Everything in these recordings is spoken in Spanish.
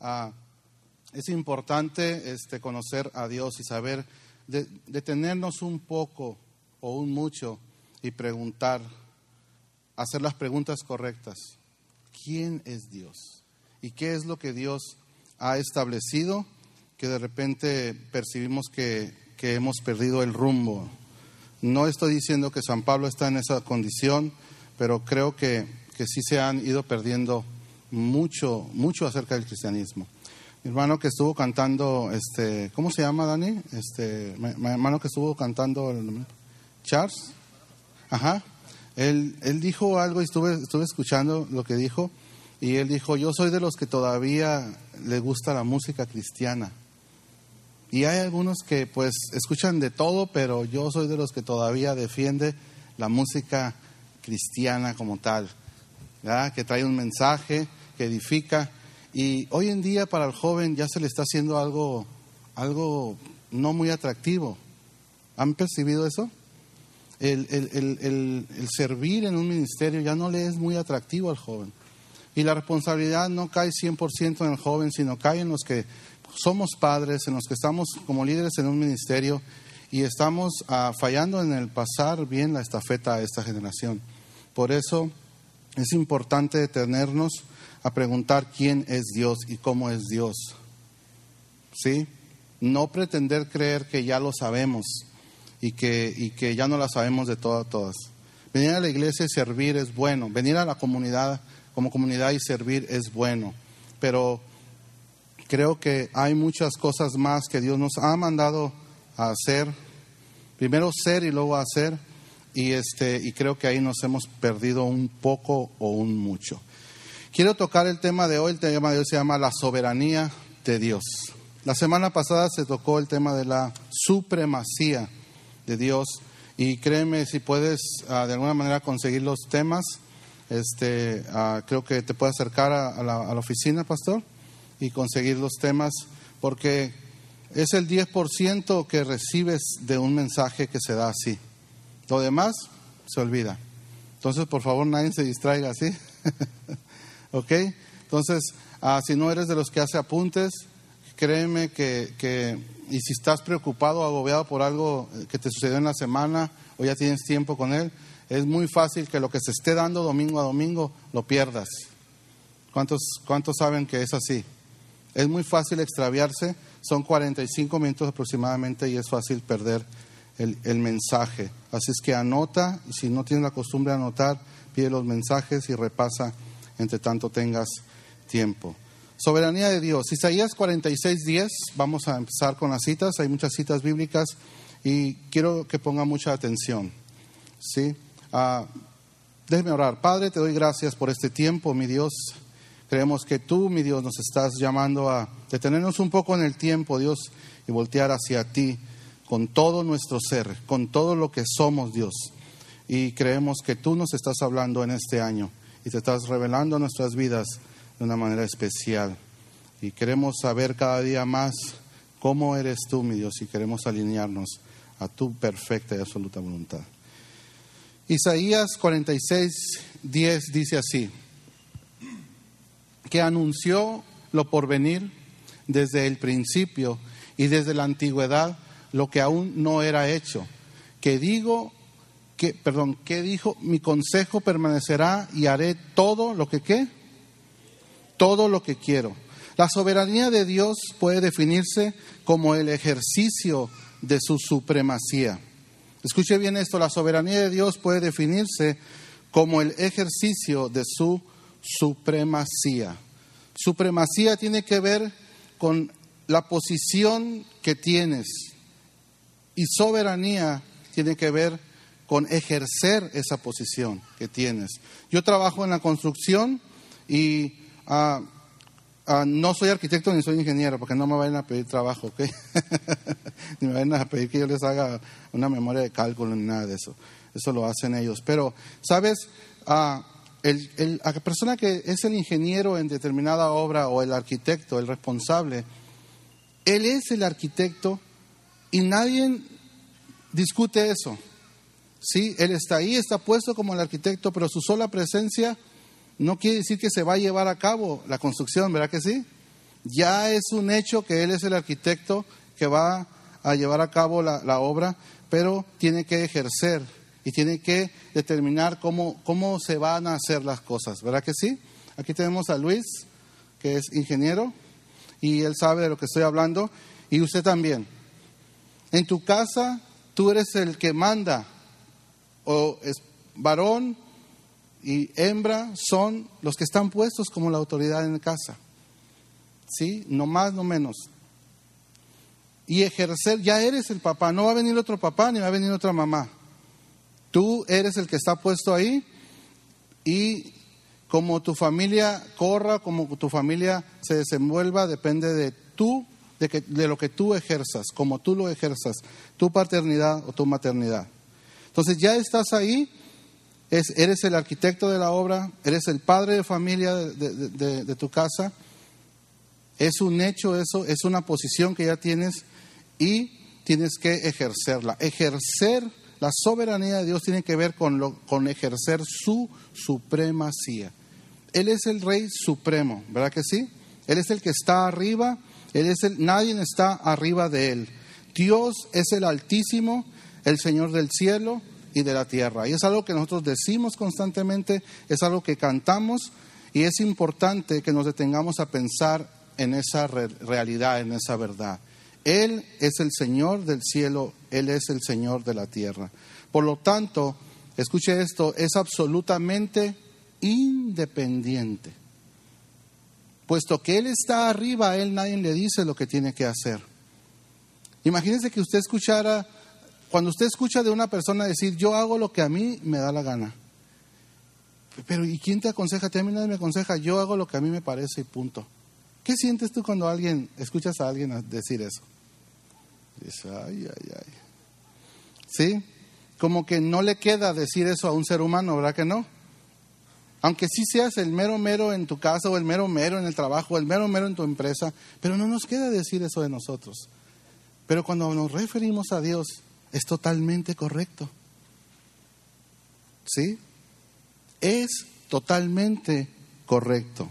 ah, es importante este, conocer a Dios y saber, detenernos un poco o un mucho y preguntar, hacer las preguntas correctas. ¿Quién es Dios? ¿Y qué es lo que Dios ha establecido que de repente percibimos que, que hemos perdido el rumbo? No estoy diciendo que San Pablo está en esa condición, pero creo que, que sí se han ido perdiendo mucho, mucho acerca del cristianismo. Mi hermano que estuvo cantando, este, ¿cómo se llama, Dani? Este, mi hermano que estuvo cantando, Charles. Ajá. Él, él dijo algo y estuve, estuve escuchando lo que dijo. Y él dijo, yo soy de los que todavía le gusta la música cristiana. Y hay algunos que pues escuchan de todo, pero yo soy de los que todavía defiende la música cristiana como tal, que trae un mensaje, que edifica. Y hoy en día para el joven ya se le está haciendo algo, algo no muy atractivo. ¿Han percibido eso? El, el, servir en un ministerio ya no le es muy atractivo al joven. Y la responsabilidad no cae 100% en el joven, sino cae en los que somos padres, en los que estamos como líderes en un ministerio y estamos ah, fallando en el pasar bien la estafeta a esta generación. Por eso es importante detenernos a preguntar quién es Dios y cómo es Dios. ¿Sí? No pretender creer que ya lo sabemos y que, y que ya no la sabemos de todas, todas. Venir a la iglesia y servir es bueno. Venir a la comunidad como comunidad y servir es bueno. Pero creo que hay muchas cosas más que Dios nos ha mandado a hacer. Primero ser y luego hacer. Y, este, y creo que ahí nos hemos perdido un poco o un mucho. Quiero tocar el tema de hoy, el tema de hoy se llama la soberanía de Dios. La semana pasada se tocó el tema de la supremacía de Dios y créeme, si puedes ah, de alguna manera conseguir los temas, este, ah, creo que te puede acercar a, la, a la oficina, pastor, y conseguir los temas, porque es el 10% que recibes de un mensaje que se da así. Lo demás se olvida. Entonces, por favor, nadie se distraiga así. ¿Ok? Entonces, ah, si no eres de los que hace apuntes, créeme que, que, y si estás preocupado o agobiado por algo que te sucedió en la semana o ya tienes tiempo con él, es muy fácil que lo que se esté dando domingo a domingo lo pierdas. ¿Cuántos, cuántos saben que es así? Es muy fácil extraviarse, son 45 minutos aproximadamente y es fácil perder el, el mensaje. Así es que anota, y si no tienes la costumbre de anotar, pide los mensajes y repasa entre tanto tengas tiempo. Soberanía de Dios. Isaías 46, 10. Vamos a empezar con las citas. Hay muchas citas bíblicas y quiero que ponga mucha atención. ¿Sí? Ah, déjeme orar. Padre, te doy gracias por este tiempo, mi Dios. Creemos que tú, mi Dios, nos estás llamando a detenernos un poco en el tiempo, Dios, y voltear hacia ti con todo nuestro ser, con todo lo que somos, Dios. Y creemos que tú nos estás hablando en este año y te estás revelando nuestras vidas de una manera especial. Y queremos saber cada día más cómo eres tú, mi Dios, y queremos alinearnos a tu perfecta y absoluta voluntad. Isaías 46, 10 dice así, que anunció lo por venir desde el principio y desde la antigüedad lo que aún no era hecho, que digo perdón, ¿qué dijo? Mi consejo permanecerá y haré todo lo que qué? Todo lo que quiero. La soberanía de Dios puede definirse como el ejercicio de su supremacía. Escuche bien esto, la soberanía de Dios puede definirse como el ejercicio de su supremacía. Supremacía tiene que ver con la posición que tienes y soberanía tiene que ver con ejercer esa posición que tienes. Yo trabajo en la construcción y ah, ah, no soy arquitecto ni soy ingeniero, porque no me vayan a pedir trabajo, ¿ok? ni me vayan a pedir que yo les haga una memoria de cálculo ni nada de eso. Eso lo hacen ellos. Pero, ¿sabes? Ah, la persona que es el ingeniero en determinada obra o el arquitecto, el responsable, él es el arquitecto y nadie discute eso. Sí, Él está ahí, está puesto como el arquitecto, pero su sola presencia no quiere decir que se va a llevar a cabo la construcción, ¿verdad que sí? Ya es un hecho que Él es el arquitecto que va a llevar a cabo la, obra, pero tiene que ejercer y tiene que determinar cómo, cómo se van a hacer las cosas, ¿verdad que sí? Aquí tenemos a Luis, que es ingeniero, y él sabe de lo que estoy hablando, y usted también. En tu casa, tú eres el que manda, o es varón y hembra son los que están puestos como la autoridad en casa. ¿Sí? No más, no menos. Y ejercer, ya eres el papá, no va a venir otro papá ni va a venir otra mamá. Tú eres el que está puesto ahí y como tu familia corra, como tu familia se desenvuelva, depende de tú, de, que, de lo que tú ejerzas, como tú lo ejerzas, tu paternidad o tu maternidad. Entonces ya estás ahí, es, eres el arquitecto de la obra, eres el padre de familia de, tu casa, es un hecho eso, es una posición que ya tienes y tienes que ejercerla. Ejercer la soberanía de Dios tiene que ver con, con ejercer su supremacía. Él es el rey supremo, ¿verdad que sí? Él es el que está arriba, él es el, nadie está arriba de él. Dios es el altísimo, el Señor del cielo y de la tierra. Y es algo que nosotros decimos constantemente, es algo que cantamos y es importante que nos detengamos a pensar en esa realidad, en esa verdad. Él es el Señor del cielo, Él es el Señor de la tierra. Por lo tanto, escuche esto, es absolutamente independiente. Puesto que Él está arriba, a Él nadie le dice lo que tiene que hacer. Imagínense que usted escuchara, cuando usted escucha de una persona decir, yo hago lo que a mí me da la gana. Pero ¿y quién te aconseja? A mí nadie me aconseja, yo hago lo que a mí me parece y punto. ¿Qué sientes tú cuando alguien, escuchas a alguien decir eso? Dices, ay, ay, ay. ¿Sí? Como que no le queda decir eso a un ser humano, ¿verdad que no? Aunque sí seas el mero mero en tu casa o el mero mero en el trabajo, o el mero mero en tu empresa, pero no nos queda decir eso de nosotros. Pero cuando nos referimos a Dios, es totalmente correcto. ¿Sí? Es totalmente correcto.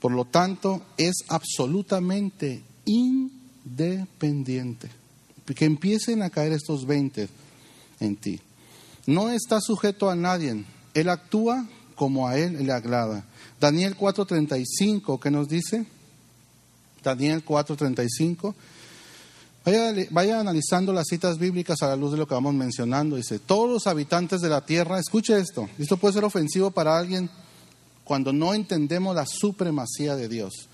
Por lo tanto, es absolutamente independiente. Que empiecen a caer estos 20 en ti. No está sujeto a nadie. Él actúa como a él le agrada. Daniel 4:35, ¿qué nos dice? Daniel 4:35. Vaya, vaya analizando las citas bíblicas a la luz de lo que vamos mencionando. Dice, todos los habitantes de la tierra, escuche esto, esto puede ser ofensivo para alguien cuando no entendemos la supremacía de Dios.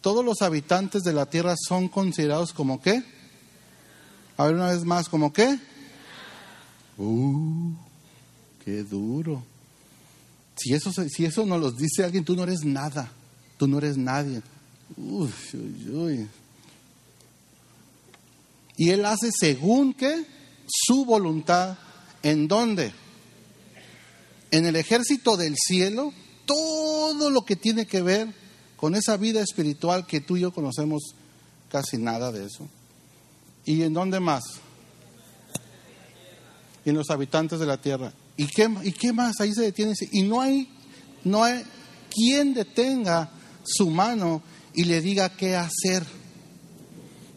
Todos los habitantes de la tierra son considerados como qué? A ver una vez más, ¿como qué? Uh, qué duro. Si eso, si eso nos lo dice alguien, tú no eres nada, tú no eres nadie. Uy, uy, uy. Y Él hace según que su voluntad, ¿en dónde? En el ejército del cielo todo lo que tiene que ver con esa vida espiritual que tú y yo conocemos casi nada de eso. ¿Y en dónde más? En los habitantes de la tierra. ¿Y qué, y qué más? Ahí se detiene. Y no hay, no hay quien detenga su mano y le diga qué hacer.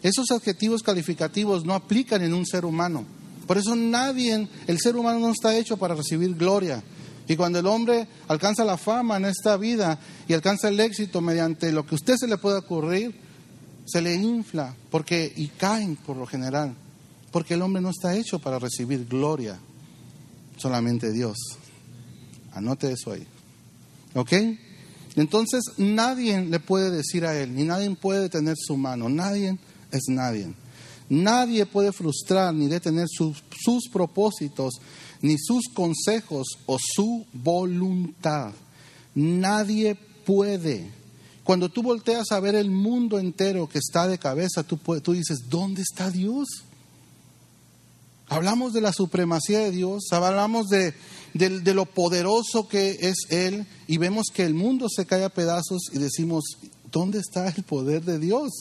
Esos adjetivos calificativos no aplican en un ser humano. Por eso nadie, el ser humano no está hecho para recibir gloria. Y cuando el hombre alcanza la fama en esta vida y alcanza el éxito mediante lo que usted se le pueda ocurrir, se le infla porque y caen por lo general, porque el hombre no está hecho para recibir gloria, solamente Dios. Anote eso ahí. ¿Ok? Entonces nadie le puede decir a él, ni nadie puede detener su mano, nadie es nadie. Nadie puede frustrar ni detener sus, propósitos ni sus consejos o su voluntad. Nadie puede. Cuando tú volteas a ver el mundo entero que está de cabeza, tú, tú dices, ¿dónde está Dios? Hablamos de la supremacía de Dios, hablamos de, de, lo poderoso que es Él y vemos que el mundo se cae a pedazos y decimos, ¿dónde está el poder de Dios?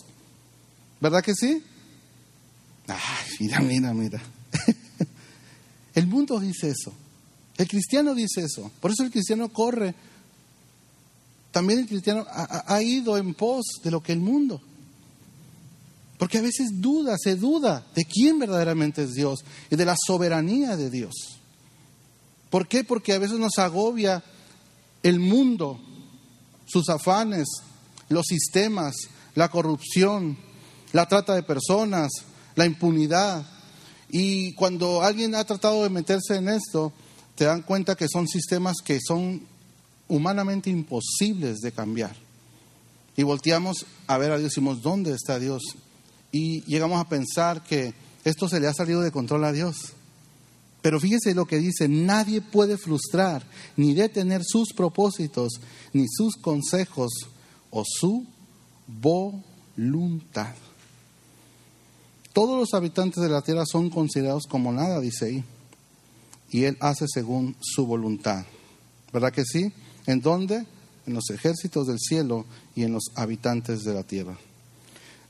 ¿Verdad que sí? Ay, mira, mira, mira. El mundo dice eso. El cristiano dice eso. Por eso el cristiano corre también el cristiano ha, ha ido en pos de lo que el mundo. Porque a veces duda, se duda de quién verdaderamente es Dios y de la soberanía de Dios. ¿Por qué? Porque a veces nos agobia el mundo, sus afanes, los sistemas, la corrupción, la trata de personas, la impunidad. Y cuando alguien ha tratado de meterse en esto, te dan cuenta que son sistemas que son humanamente imposibles de cambiar. Y volteamos a ver a Dios y decimos, ¿dónde está Dios? Y llegamos a pensar que esto se le ha salido de control a Dios. Pero fíjese lo que dice, nadie puede frustrar ni detener sus propósitos, ni sus consejos o su voluntad. Todos los habitantes de la tierra son considerados como nada, dice ahí. Y Él hace según su voluntad. ¿Verdad que sí? ¿En dónde? En los ejércitos del cielo y en los habitantes de la tierra.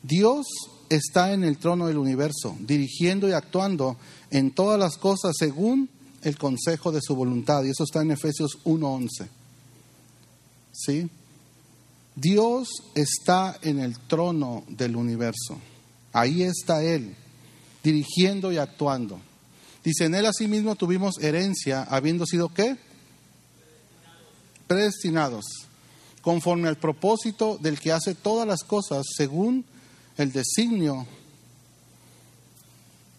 Dios está en el trono del universo, dirigiendo y actuando en todas las cosas según el consejo de su voluntad. Y eso está en Efesios 1.11. ¿Sí? Dios está en el trono del universo. Ahí está Él, dirigiendo y actuando. Dice, en Él asimismo tuvimos herencia, habiendo sido qué? Predestinados, conforme al propósito del que hace todas las cosas según el designio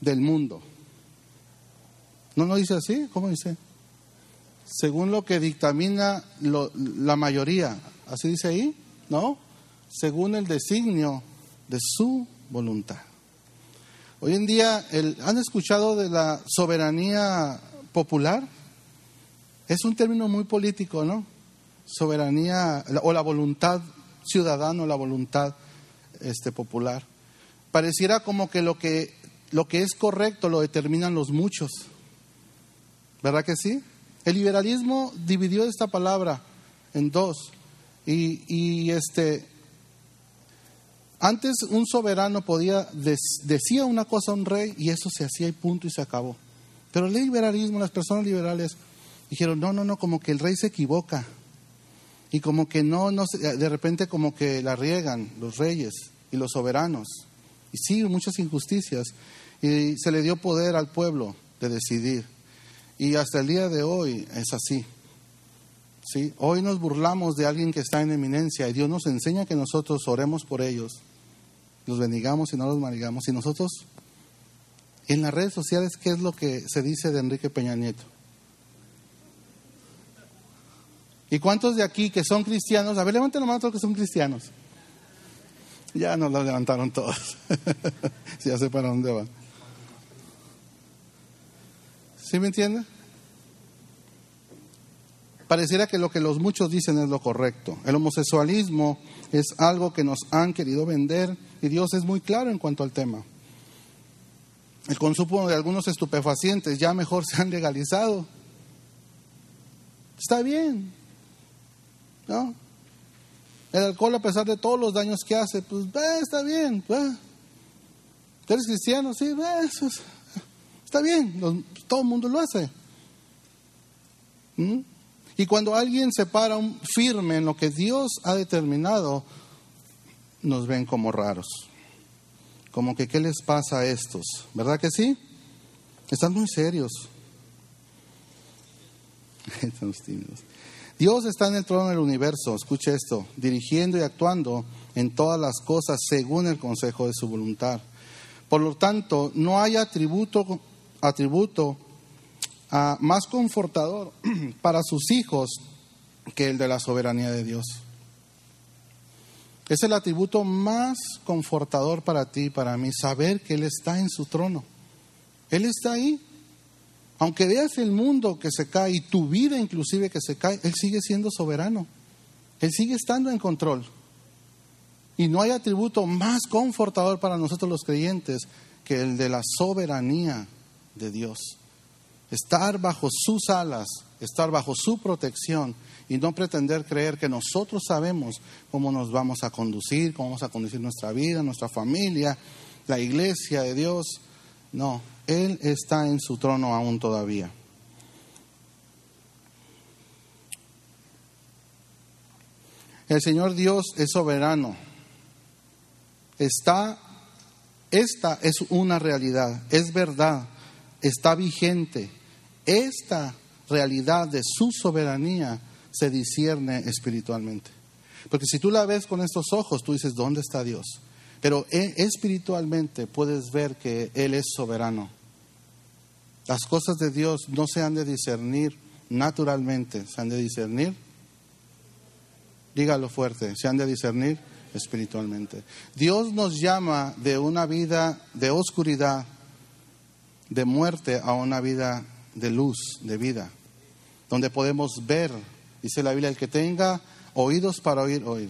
del mundo. ¿No lo dice así? ¿Cómo dice? Según lo que dictamina la mayoría. ¿Así dice ahí? ¿No? Según el designio de su voluntad. Hoy en día, ¿han escuchado de la soberanía popular? Es un término muy político, ¿no? Soberanía o la voluntad ciudadana o la voluntad este, popular. Pareciera como que lo, que lo que es correcto lo determinan los muchos. ¿Verdad que sí? El liberalismo dividió esta palabra en dos. Y, y este, antes un soberano podía, decía una cosa a un rey y eso se hacía y punto y se acabó. Pero el liberalismo, las personas liberales dijeron, no, no, no, como que el rey se equivoca. Y como que no, no, de repente como que la riegan los reyes y los soberanos. Y sí, muchas injusticias. Y se le dio poder al pueblo de decidir. Y hasta el día de hoy es así. ¿Sí? Hoy nos burlamos de alguien que está en eminencia y Dios nos enseña que nosotros oremos por ellos los bendigamos y no los maldigamos. Y nosotros, en las redes sociales, ¿qué es lo que se dice de Enrique Peña Nieto? ¿Y cuántos de aquí que son cristianos? A ver, levanten la mano todos que son cristianos. Ya nos la levantaron todos. ya sé para dónde van. ¿Sí me entiende? Pareciera que lo que los muchos dicen es lo correcto. El homosexualismo es algo que nos han querido vender y Dios es muy claro en cuanto al tema. El consumo de algunos estupefacientes ya mejor se han legalizado. Está bien. ¿No? El alcohol, a pesar de todos los daños que hace, pues está bien. ¿Eres cristiano? Sí, está bien. todo el mundo lo hace. ¿Mm? Y cuando alguien se para firme en lo que Dios ha determinado, nos ven como raros. Como que, ¿qué les pasa a estos? ¿Verdad que sí? Están muy serios. Dios está en el trono del universo, escuche esto, dirigiendo y actuando en todas las cosas según el consejo de su voluntad. Por lo tanto, no hay atributo, atributo ah, más confortador para sus hijos que el de la soberanía de Dios. Es el atributo más confortador para ti y para mí, saber que Él está en su trono. Él está ahí. Aunque veas el mundo que se cae y tu vida inclusive que se cae, Él sigue siendo soberano. Él sigue estando en control. Y no hay atributo más confortador para nosotros los creyentes que el de la soberanía de Dios. Estar bajo sus alas, estar bajo su protección y no pretender creer que nosotros sabemos cómo nos vamos a conducir, cómo vamos a conducir nuestra vida, nuestra familia, la iglesia de Dios. No, Él está en su trono aún todavía. El Señor Dios es soberano. Está, esta es una realidad, es verdad, está vigente. Esta realidad de su soberanía se discierne espiritualmente. Porque si tú la ves con estos ojos, tú dices, ¿dónde está Dios? Pero e, espiritualmente puedes ver que Él es soberano. Las cosas de Dios no se han de discernir naturalmente, se han de discernir, dígalo fuerte, se han de discernir espiritualmente. Dios nos llama de una vida de oscuridad, de muerte, a una vida de luz, de vida, donde podemos ver, dice la Biblia, el que tenga oídos para oír, oír.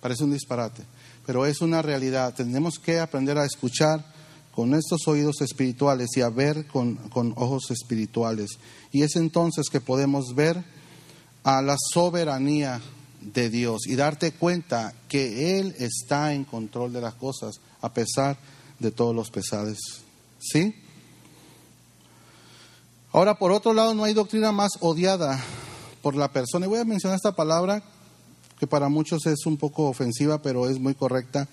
Parece un disparate, pero es una realidad. Tenemos que aprender a escuchar con estos oídos espirituales y a ver con, con ojos espirituales. Y es entonces que podemos ver a la soberanía de Dios y darte cuenta que Él está en control de las cosas a pesar de todos los pesares. ¿Sí? Ahora, por otro lado, no hay doctrina más odiada por la persona. Y voy a mencionar esta palabra que para muchos es un poco ofensiva, pero es muy correcta.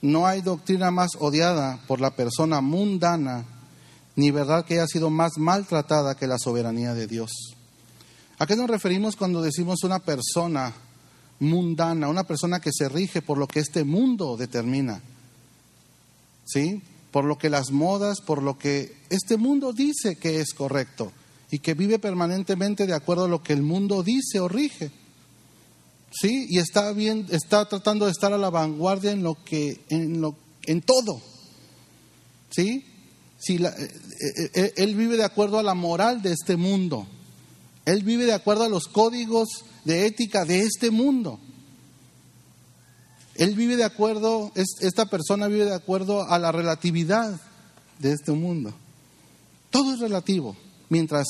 No hay doctrina más odiada por la persona mundana, ni verdad que haya sido más maltratada que la soberanía de Dios. ¿A qué nos referimos cuando decimos una persona mundana, una persona que se rige por lo que este mundo determina? ¿Sí? Por lo que las modas, por lo que este mundo dice que es correcto y que vive permanentemente de acuerdo a lo que el mundo dice o rige. ¿Sí? Y está bien, está tratando de estar a la vanguardia en lo que en lo en todo. ¿Sí? Eh, eh, eh, él vive de acuerdo a la moral de este mundo. Él vive de acuerdo a los códigos de ética de este mundo. Él vive de acuerdo, esta persona vive de acuerdo a la relatividad de este mundo. Todo es relativo. Mientras,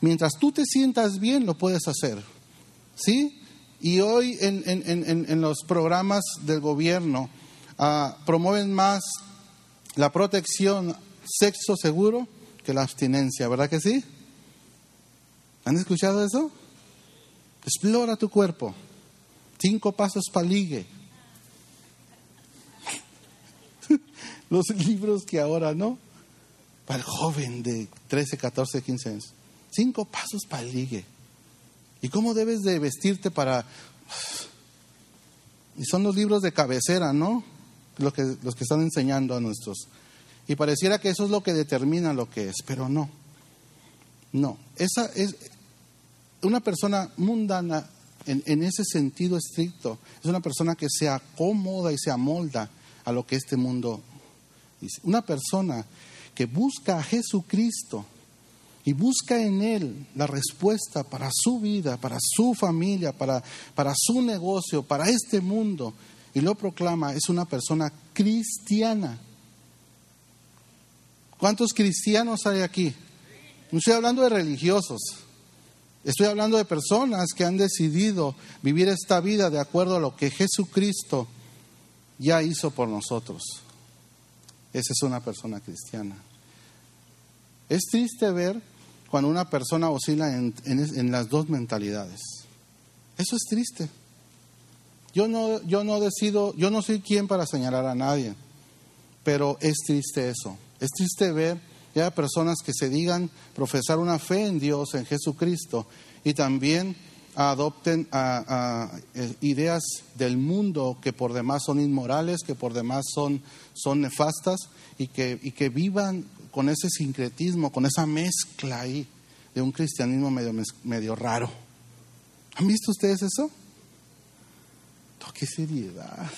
mientras tú te sientas bien, lo puedes hacer. ¿Sí? Y hoy en, en, en, los programas del gobierno ah, promueven más la protección sexo seguro que la abstinencia, ¿verdad que sí? ¿Han escuchado eso? Explora tu cuerpo. Cinco pasos para ligue. Los libros que ahora, ¿no? Para el joven de 13, 14, 15 años. Cinco pasos para el ligue. ¿Y cómo debes de vestirte para... Y son los libros de cabecera, ¿no? Los que, los que están enseñando a nuestros. Y pareciera que eso es lo que determina lo que es, pero no. No. Esa es una persona mundana en, en ese sentido estricto. Es una persona que se acomoda y se amolda a lo que este mundo dice. Una persona que busca a Jesucristo y busca en Él la respuesta para su vida, para su familia, para, para su negocio, para este mundo, y lo proclama, es una persona cristiana. ¿Cuántos cristianos hay aquí? No estoy hablando de religiosos, estoy hablando de personas que han decidido vivir esta vida de acuerdo a lo que Jesucristo ya hizo por nosotros. Esa es una persona cristiana. Es triste ver cuando una persona oscila en, las dos mentalidades. Eso es triste. Yo no, yo no decido, yo no soy quien para señalar a nadie, pero es triste eso. Es triste ver ya personas que se digan profesar una fe en Dios, en Jesucristo, y también adopten eh, ideas del mundo que por demás son inmorales, que por demás son, son nefastas, y que, y que vivan con ese sincretismo, con esa mezcla ahí de un cristianismo medio, medio raro. ¿Han visto ustedes eso? ¡Qué seriedad!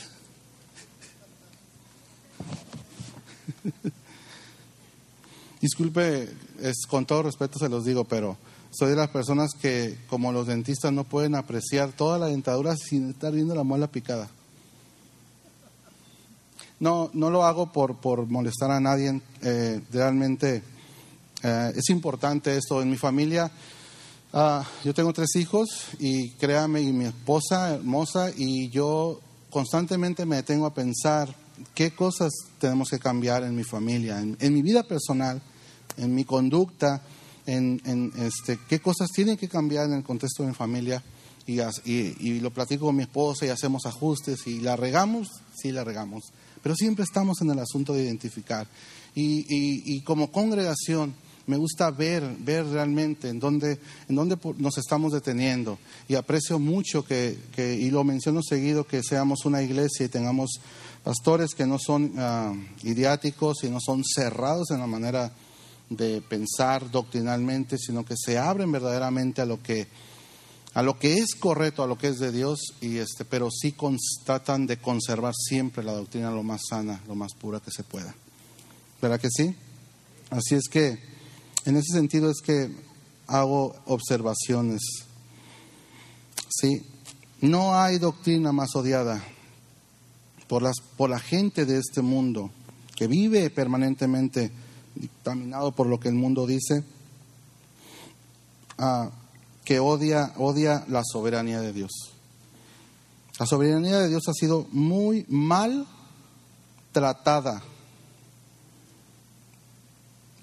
Disculpe, es, con todo respeto se los digo, pero soy de las personas que, como los dentistas, no pueden apreciar toda la dentadura sin estar viendo la muela picada. No, no lo hago por, por molestar a nadie. Eh, realmente eh, es importante esto. En mi familia, ah, yo tengo tres hijos y créame, y mi esposa hermosa, y yo constantemente me detengo a pensar qué cosas tenemos que cambiar en mi familia, en, mi vida personal, en mi conducta, en, en, este, qué cosas tienen que cambiar en el contexto de mi familia. y, y, lo platico con mi esposa y hacemos ajustes y la regamos, sí la regamos. Pero siempre estamos en el asunto de identificar. Y, y como congregación me gusta ver, ver realmente en dónde, en dónde nos estamos deteniendo. Y aprecio mucho que, que, y lo menciono seguido, que seamos una iglesia y tengamos pastores que no son uh, idiáticos y no son cerrados en la manera de pensar doctrinalmente, sino que se abren verdaderamente a lo que a lo que es correcto, a lo que es de Dios, y este, pero sí tratan de conservar siempre la doctrina lo más sana, lo más pura que se pueda. ¿Verdad que sí? Así es que, en ese sentido es que hago observaciones. Sí, no hay doctrina más odiada por, las, por la gente de este mundo que vive permanentemente dictaminado por lo que el mundo dice. Ah, que odia, odia la soberanía de Dios. La soberanía de Dios ha sido muy mal tratada.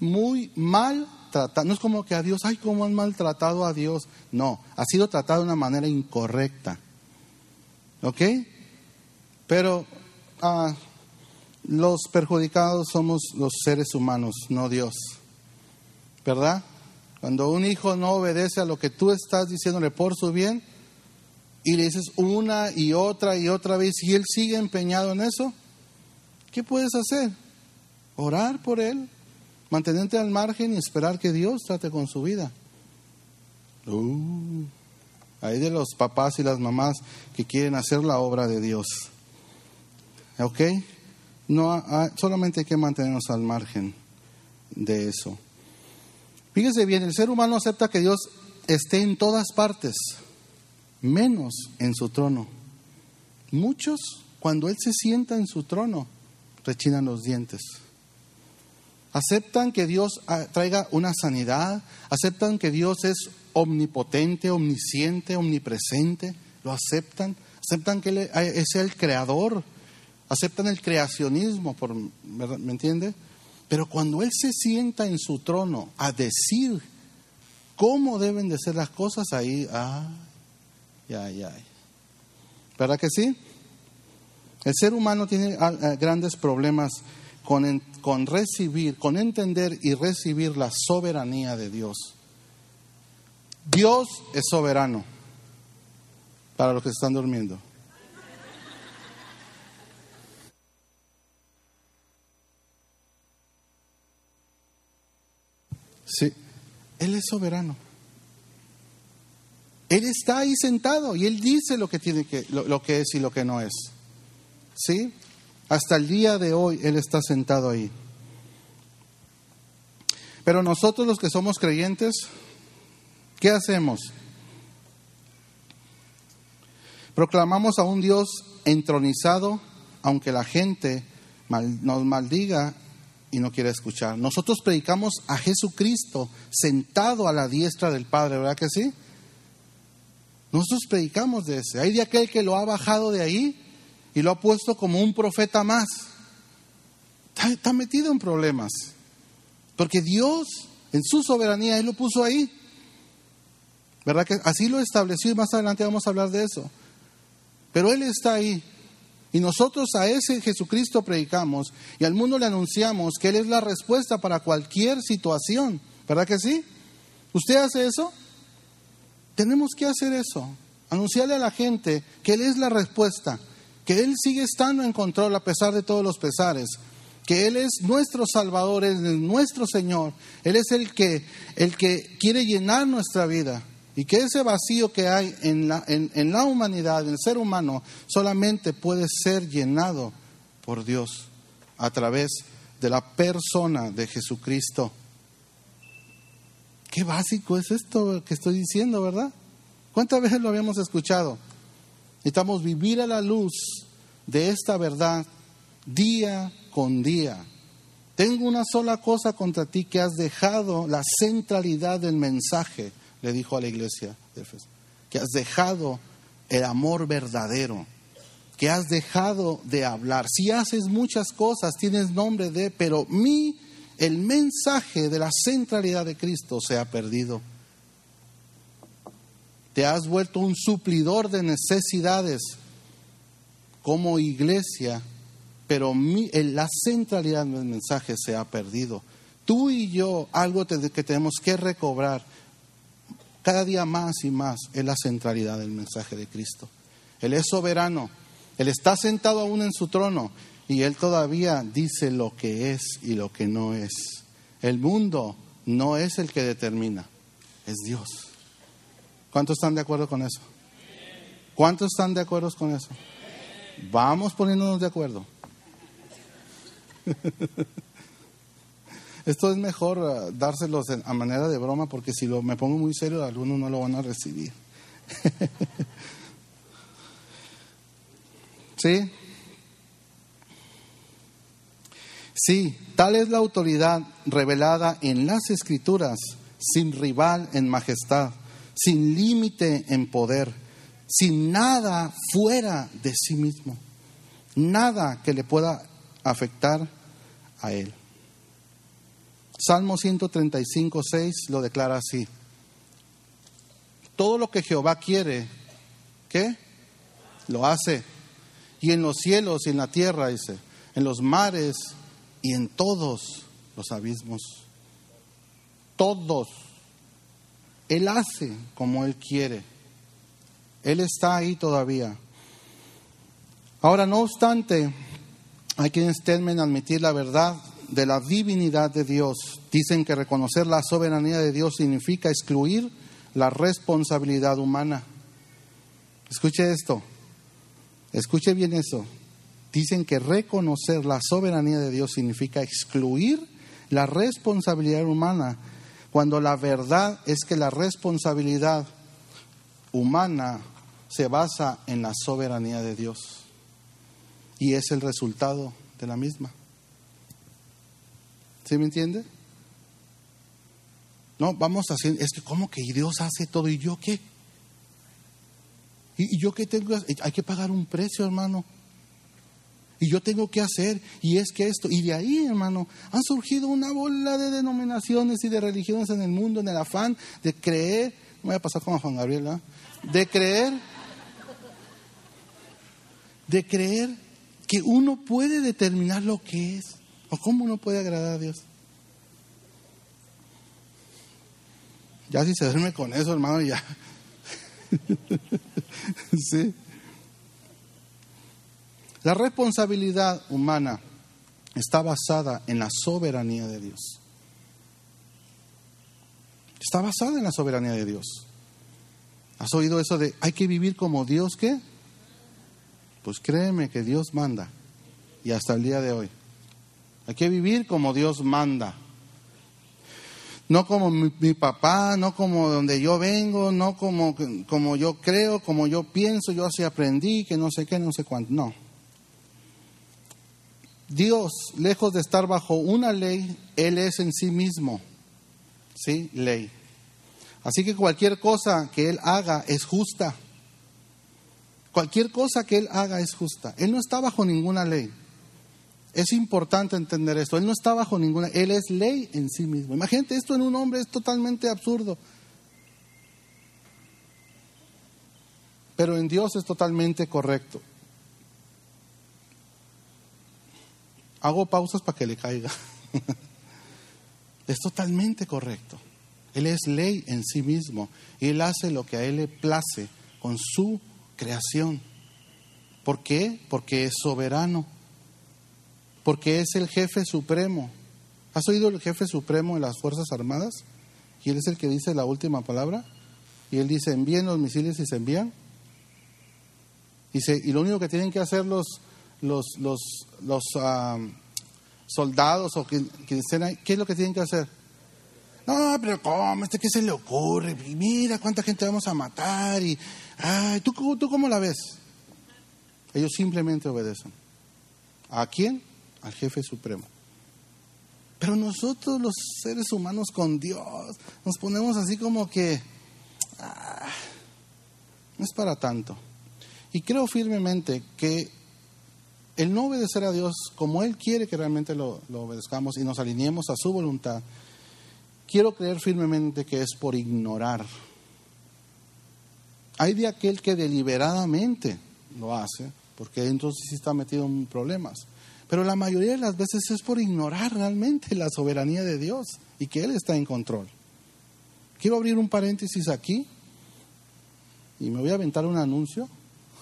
Muy mal tratada. No es como que a Dios, ay, cómo han maltratado a Dios. No, ha sido tratada de una manera incorrecta. ¿Ok? Pero ah, los perjudicados somos los seres humanos, no Dios. ¿Verdad? Cuando un hijo no obedece a lo que tú estás diciéndole por su bien y le dices una y otra y otra vez y él sigue empeñado en eso, ¿qué puedes hacer? Orar por él, mantenerte al margen y esperar que Dios trate con su vida. Uh, hay de los papás y las mamás que quieren hacer la obra de Dios. ¿Ok? No, solamente hay que mantenernos al margen de eso. Fíjese bien, el ser humano acepta que Dios esté en todas partes, menos en su trono. Muchos, cuando Él se sienta en su trono, rechinan los dientes. Aceptan que Dios ah, traiga una sanidad, aceptan que Dios es omnipotente, omnisciente, omnipresente, lo aceptan, aceptan que Él es el creador, aceptan el creacionismo, por, ¿me entiende? Pero cuando Él se sienta en su trono a decir cómo deben de ser las cosas, ahí, ay, ay, ay. ¿Verdad que sí? El ser humano tiene ah, ah, grandes problemas con, con recibir, con entender y recibir la soberanía de Dios. Dios es soberano para los que están durmiendo. Sí, Él es soberano. Él está ahí sentado y Él dice lo que, tiene que, lo, que es y lo que no es. ¿Sí? Hasta el día de hoy Él está sentado ahí. Pero nosotros los que somos creyentes, ¿qué hacemos? Proclamamos a un Dios entronizado, aunque la gente nos maldiga y no quiere escuchar. Nosotros predicamos a Jesucristo sentado a la diestra del Padre, ¿verdad que sí? Nosotros predicamos de ese. Hay de aquel que lo ha bajado de ahí y lo ha puesto como un profeta más. Está, metido en problemas. Porque Dios, en su soberanía, Él lo puso ahí. ¿Verdad que así lo estableció y más adelante vamos a hablar de eso? Pero Él está ahí y nosotros a ese Jesucristo predicamos y al mundo le anunciamos que Él es la respuesta para cualquier situación. ¿Verdad que sí? ¿Usted hace eso? Tenemos que hacer eso. Anunciarle a la gente que Él es la respuesta, que Él sigue estando en control a pesar de todos los pesares, que Él es nuestro Salvador, es nuestro Señor, Él es el que, el que quiere llenar nuestra vida. Y que ese vacío que hay en la, en, la humanidad, en el ser humano, solamente puede ser llenado por Dios a través de la persona de Jesucristo. Qué básico es esto que estoy diciendo, ¿verdad? ¿Cuántas veces lo habíamos escuchado? Necesitamos vivir a la luz de esta verdad día con día. Tengo una sola cosa contra ti, que has dejado la centralidad del mensaje le dijo a la iglesia de Éfeso, que has dejado el amor verdadero, que has dejado de hablar. Si haces muchas cosas, tienes nombre de, pero mi, el mensaje de la centralidad de Cristo se ha perdido. Te has vuelto un suplidor de necesidades como iglesia, pero la centralidad del mensaje se ha perdido. Tú y yo, algo que tenemos que recobrar cada día más y más, es la centralidad del mensaje de Cristo. Él es soberano, Él está sentado aún en su trono y Él todavía dice lo que es y lo que no es. El mundo no es el que determina, es Dios. ¿Cuántos están de acuerdo con eso? ¿Cuántos están de acuerdo con eso? Vamos poniéndonos de acuerdo. Esto es mejor uh, dárselos a manera de broma porque si lo, me pongo muy serio algunos no lo van a recibir. ¿Sí? Sí, tal es la autoridad revelada en las escrituras, sin rival en majestad, sin límite en poder, sin nada fuera de sí mismo, nada que le pueda afectar a él. Salmo 135, 6 lo declara así. Todo lo que Jehová quiere, ¿qué? Lo hace. Y en los cielos y en la tierra, dice, en los mares y en todos los abismos. Todos. Él hace como Él quiere. Él está ahí todavía. Ahora, no obstante, hay quienes temen admitir la verdad de la divinidad de Dios. Dicen que reconocer la soberanía de Dios significa excluir la responsabilidad humana. Escuche esto, escuche bien eso. Dicen que reconocer la soberanía de Dios significa excluir la responsabilidad humana, cuando la verdad es que la responsabilidad humana se basa en la soberanía de Dios y es el resultado de la misma. ¿Sí me entiende? No, vamos a hacer, es que como que Dios hace todo y yo qué? ¿Y, yo qué tengo? Hay que pagar un precio, hermano. Y yo tengo que hacer, y es que esto, y de ahí, hermano, han surgido una bola de denominaciones y de religiones en el mundo, en el afán de creer, voy a pasar como Juan Gabriel, ¿ah? de creer, de creer que uno puede determinar lo que es. ¿O cómo uno puede agradar a Dios? Ya si se duerme con eso, hermano, ya. sí. La responsabilidad humana está basada en la soberanía de Dios. Está basada en la soberanía de Dios. ¿Has oído eso de hay que vivir como Dios qué? Pues créeme que Dios manda. Y hasta el día de hoy. Hay que vivir como Dios manda. No como mi, papá, no como donde yo vengo, no como, como yo creo, como yo pienso, yo así aprendí, que no sé qué, no sé cuánto. No. Dios, lejos de estar bajo una ley, Él es en sí mismo. ¿Sí? Ley. Así que cualquier cosa que Él haga es justa. Cualquier cosa que Él haga es justa. Él no está bajo ninguna ley. Es importante entender esto. Él no está bajo ninguna, Él es ley en sí mismo. Imagínate, esto en un hombre es totalmente absurdo. Pero en Dios es totalmente correcto. Hago pausas para que le caiga. es totalmente correcto. Él es ley en sí mismo. Y Él hace lo que a Él le place con su creación. ¿Por qué? Porque es soberano porque es el jefe supremo. ¿Has oído el jefe supremo de las Fuerzas Armadas? Y él es el que dice la última palabra. Y él dice, envíen los misiles y se envían. Dice, y lo único que tienen que hacer los, los, los, los soldados o que, estén ahí, ¿qué es lo que tienen que hacer? No, pero ¿cómo? ¿Este qué se le ocurre? mira cuánta gente vamos a matar. Y, ay, ¿tú, ¿Tú cómo la ves? Ellos simplemente obedecen. ¿A quién? Al jefe supremo. Pero nosotros los seres humanos con Dios nos ponemos así como que ah, no es para tanto. Y creo firmemente que el no obedecer a Dios como Él quiere que realmente lo, lo obedezcamos y nos alineemos a su voluntad, quiero creer firmemente que es por ignorar Hay de aquel que deliberadamente lo hace, porque entonces sí está metido en problemas. Pero la mayoría de las veces es por ignorar realmente la soberanía de Dios y que Él está en control. Quiero abrir un paréntesis aquí y me voy a aventar un anuncio.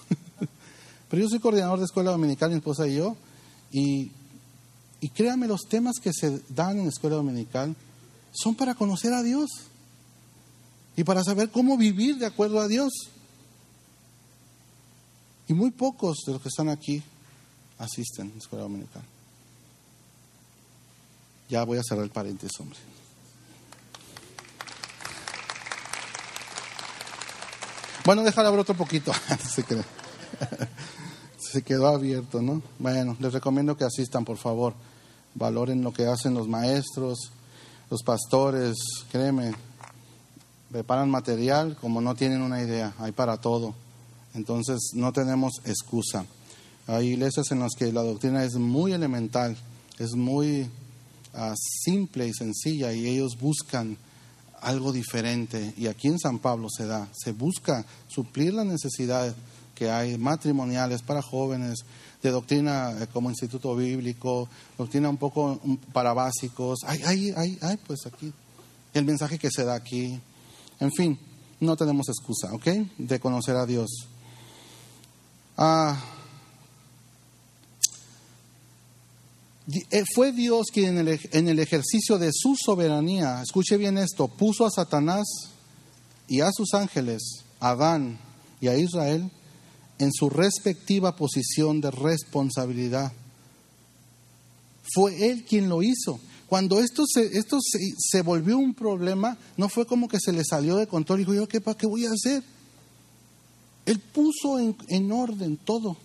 Pero yo soy coordinador de escuela dominical, mi esposa y yo, y, y créanme, los temas que se dan en escuela dominical son para conocer a Dios y para saber cómo vivir de acuerdo a Dios. Y muy pocos de los que están aquí asisten a la escuela dominical. Ya voy a cerrar el paréntesis, hombre. Bueno, déjale abrir otro poquito. Se, Se quedó abierto, ¿no? Bueno, les recomiendo que asistan, por favor. Valoren lo que hacen los maestros, los pastores, créeme. Preparan material como no tienen una idea, hay para todo. Entonces no tenemos excusa. Hay iglesias en las que la doctrina es muy elemental, es muy ah, simple y sencilla y ellos buscan algo diferente. Y aquí en San Pablo se da, se busca suplir las necesidades que hay matrimoniales para jóvenes, de doctrina eh, como instituto bíblico, doctrina un poco para básicos. Hay, hay, hay, hay, pues aquí el mensaje que se da aquí. En fin, no tenemos excusa, ¿ok? De conocer a Dios. Ah, fue Dios quien en el, ejercicio de su soberanía, escuche bien esto, puso a Satanás y a sus ángeles, a Adán y a Israel, en su respectiva posición de responsabilidad. Fue Él quien lo hizo. Cuando esto se, esto se, volvió un problema, no fue como que se le salió de control y dijo, yo, ¿qué, ¿qué voy a hacer? Él puso en, en orden todo.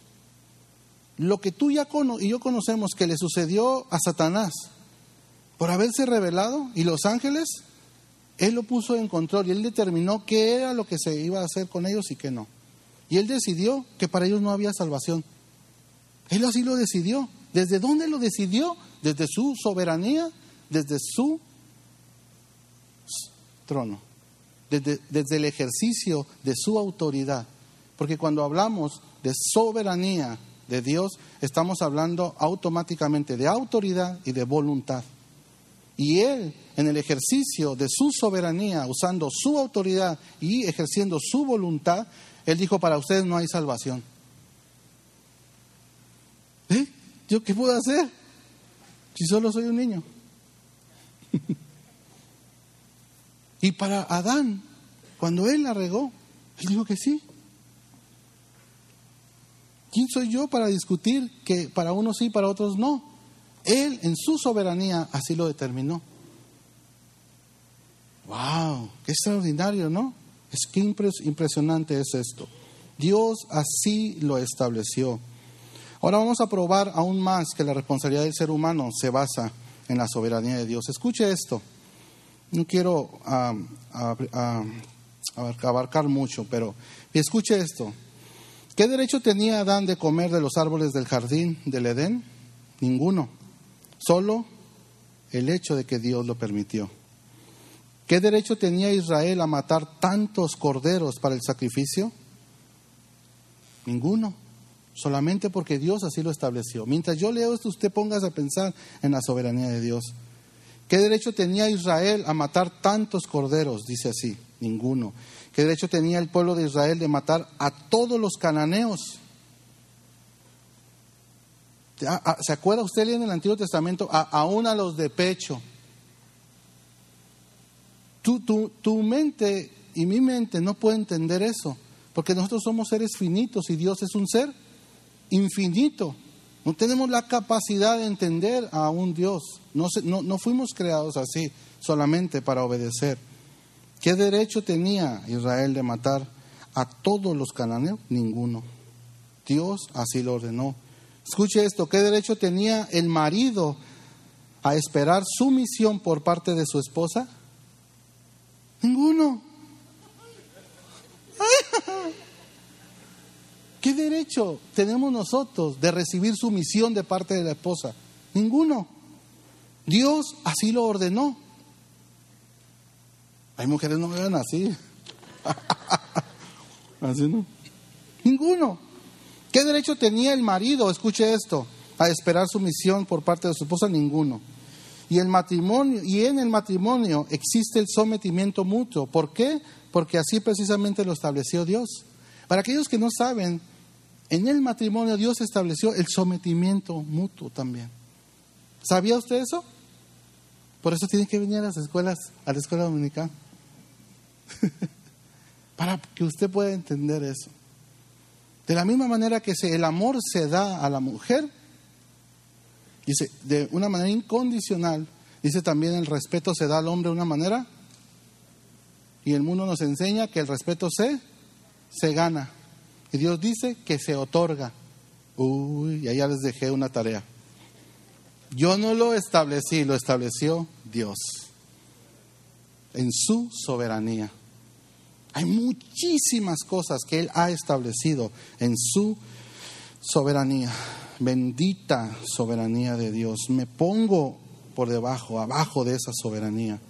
Lo que tú ya y yo conocemos que le sucedió a Satanás por haberse revelado y los ángeles, él lo puso en control y él determinó qué era lo que se iba a hacer con ellos y qué no. Y él decidió que para ellos no había salvación. Él así lo decidió. ¿Desde dónde lo decidió? Desde su soberanía, desde su trono, desde, desde el ejercicio de su autoridad. Porque cuando hablamos de soberanía de Dios, estamos hablando automáticamente de autoridad y de voluntad. Y Él, en el ejercicio de su soberanía, usando su autoridad y ejerciendo su voluntad, él dijo, para ustedes no hay salvación. ¿Eh? ¿Yo qué puedo hacer? Si solo soy un niño. y para Adán, cuando él la regó, él dijo que sí. ¿Quién soy yo para discutir que para unos sí, para otros no? Él en su soberanía así lo determinó. ¡Wow! ¡Qué extraordinario, ¿no? Es que impresionante es esto. Dios así lo estableció. Ahora vamos a probar aún más que la responsabilidad del ser humano se basa en la soberanía de Dios. Escuche esto. No quiero abarcar mucho, pero escuche esto. ¿Qué derecho tenía Adán de comer de los árboles del jardín del Edén? Ninguno. Solo el hecho de que Dios lo permitió. ¿Qué derecho tenía Israel a matar tantos corderos para el sacrificio? Ninguno, solamente porque Dios así lo estableció. Mientras yo leo esto, usted póngase a pensar en la soberanía de Dios. ¿Qué derecho tenía Israel a matar tantos corderos? Dice así, ninguno. ¿Qué derecho tenía el pueblo de Israel de matar a todos los cananeos? ¿Se acuerda usted en el Antiguo Testamento? aún a los de pecho tu, tu, tu mente y mi mente no puede entender eso, porque nosotros somos seres finitos y Dios es un ser infinito. No tenemos la capacidad de entender a un Dios. No, no, no, fuimos creados así, solamente para obedecer. ¿Qué derecho tenía Israel de matar a todos los cananeos? Ninguno. Dios así lo ordenó. Escuche esto, ¿qué derecho tenía el marido a esperar su misión por parte de su esposa? Ninguno. ¿Qué derecho tenemos nosotros de recibir su misión de parte de la esposa? Ninguno. Dios así lo ordenó. Hay mujeres no me ven así. Así no. Ninguno. ¿Qué derecho tenía el marido, escuche esto, a esperar sumisión por parte de su esposa? Ninguno. Y el matrimonio, y en el matrimonio existe el sometimiento mutuo. ¿Por qué? Porque así precisamente lo estableció Dios. Para aquellos que no saben, en el matrimonio Dios estableció el sometimiento mutuo también. ¿Sabía usted eso? Por eso tiene que venir a las escuelas, a la escuela dominical. Para que usted pueda entender eso. De la misma manera que el amor se da a la mujer, dice, de una manera incondicional, dice también el respeto se da al hombre de una manera, y el mundo nos enseña que el respeto se, se gana. Y Dios dice que se otorga. Uy, allá les dejé una tarea. Yo no lo establecí, lo estableció Dios en su soberanía. Hay muchísimas cosas que Él ha establecido en su soberanía. Bendita soberanía de Dios. Me pongo por debajo, abajo de esa soberanía.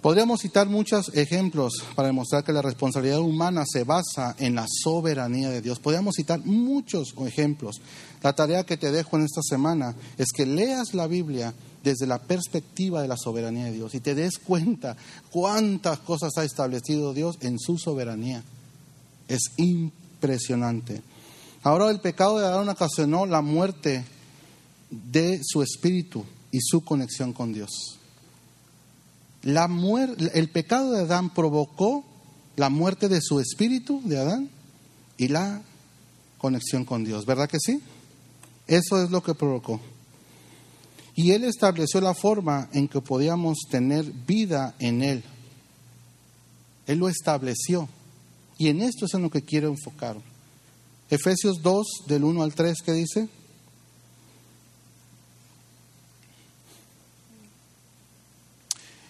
Podríamos citar muchos ejemplos para demostrar que la responsabilidad humana se basa en la soberanía de Dios. Podríamos citar muchos ejemplos. La tarea que te dejo en esta semana es que leas la Biblia desde la perspectiva de la soberanía de Dios y te des cuenta cuántas cosas ha establecido Dios en su soberanía. Es impresionante. Ahora el pecado de Adán ocasionó la muerte de su espíritu y su conexión con Dios. La el pecado de Adán provocó la muerte de su espíritu, de Adán, y la conexión con Dios. ¿Verdad que sí? Eso es lo que provocó. Y Él estableció la forma en que podíamos tener vida en Él. Él lo estableció. Y en esto es en lo que quiero enfocar. Efesios 2, del 1 al 3, ¿qué dice?